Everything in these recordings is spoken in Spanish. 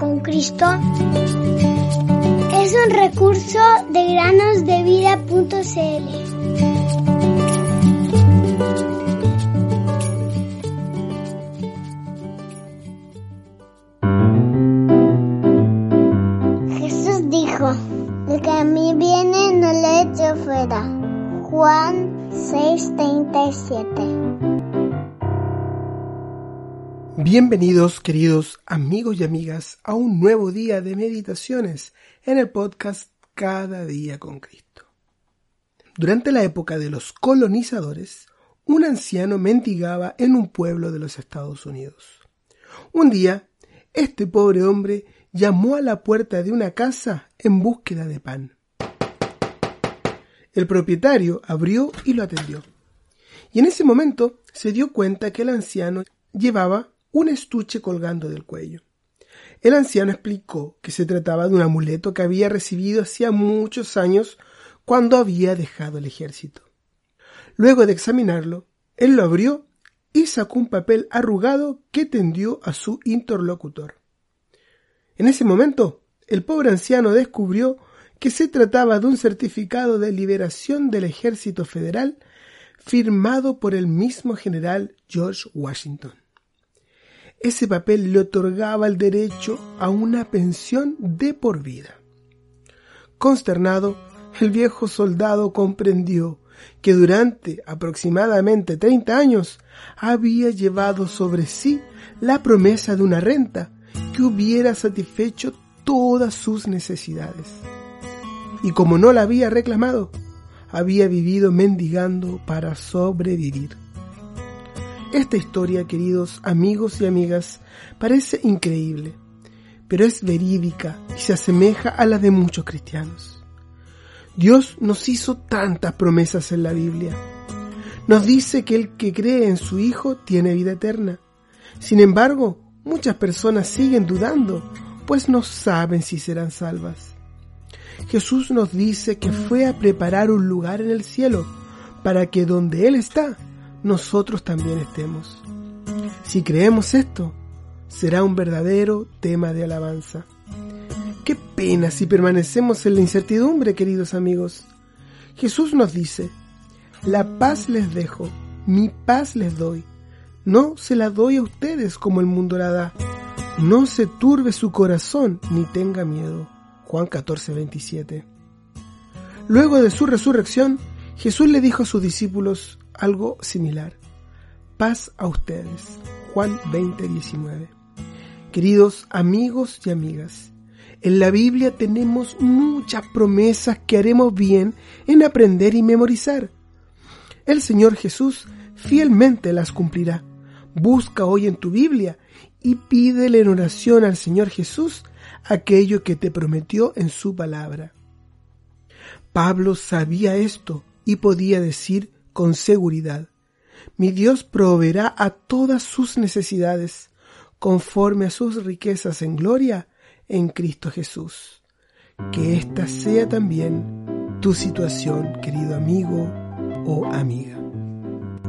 con Cristo es un recurso de granosdevida.cl. Jesús dijo, el que a mí viene no le echo fuera. Juan 6:37 Bienvenidos queridos amigos y amigas a un nuevo día de meditaciones en el podcast Cada día con Cristo. Durante la época de los colonizadores, un anciano mendigaba en un pueblo de los Estados Unidos. Un día, este pobre hombre llamó a la puerta de una casa en búsqueda de pan. El propietario abrió y lo atendió. Y en ese momento se dio cuenta que el anciano llevaba un estuche colgando del cuello. El anciano explicó que se trataba de un amuleto que había recibido hacía muchos años cuando había dejado el ejército. Luego de examinarlo, él lo abrió y sacó un papel arrugado que tendió a su interlocutor. En ese momento, el pobre anciano descubrió que se trataba de un certificado de liberación del ejército federal firmado por el mismo general George Washington. Ese papel le otorgaba el derecho a una pensión de por vida. Consternado, el viejo soldado comprendió que durante aproximadamente 30 años había llevado sobre sí la promesa de una renta que hubiera satisfecho todas sus necesidades. Y como no la había reclamado, había vivido mendigando para sobrevivir. Esta historia, queridos amigos y amigas, parece increíble, pero es verídica y se asemeja a la de muchos cristianos. Dios nos hizo tantas promesas en la Biblia. Nos dice que el que cree en su Hijo tiene vida eterna. Sin embargo, muchas personas siguen dudando, pues no saben si serán salvas. Jesús nos dice que fue a preparar un lugar en el cielo, para que donde Él está, nosotros también estemos. Si creemos esto, será un verdadero tema de alabanza. Qué pena si permanecemos en la incertidumbre, queridos amigos. Jesús nos dice, la paz les dejo, mi paz les doy. No se la doy a ustedes como el mundo la da. No se turbe su corazón ni tenga miedo. Juan 14, 27. Luego de su resurrección, Jesús le dijo a sus discípulos, algo similar. Paz a ustedes. Juan 20, 19. Queridos amigos y amigas, en la Biblia tenemos muchas promesas que haremos bien en aprender y memorizar. El Señor Jesús fielmente las cumplirá. Busca hoy en tu Biblia y pídele en oración al Señor Jesús aquello que te prometió en su palabra. Pablo sabía esto y podía decir con seguridad. Mi Dios proveerá a todas sus necesidades, conforme a sus riquezas en gloria en Cristo Jesús. Que esta sea también tu situación, querido amigo o amiga.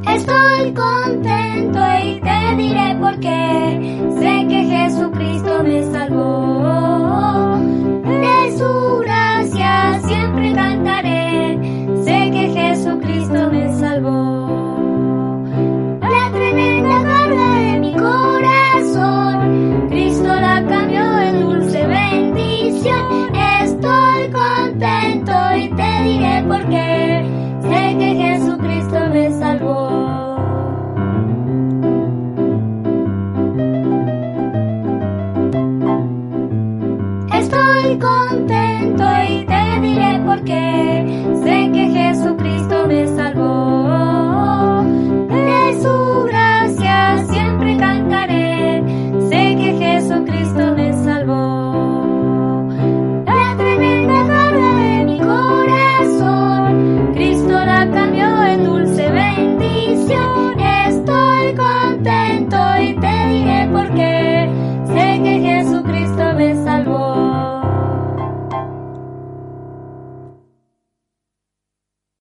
Estoy contento y te diré por qué. Sé que Jesucristo me salvó. contento y te diré por qué. Sé que Jesucristo me salvó.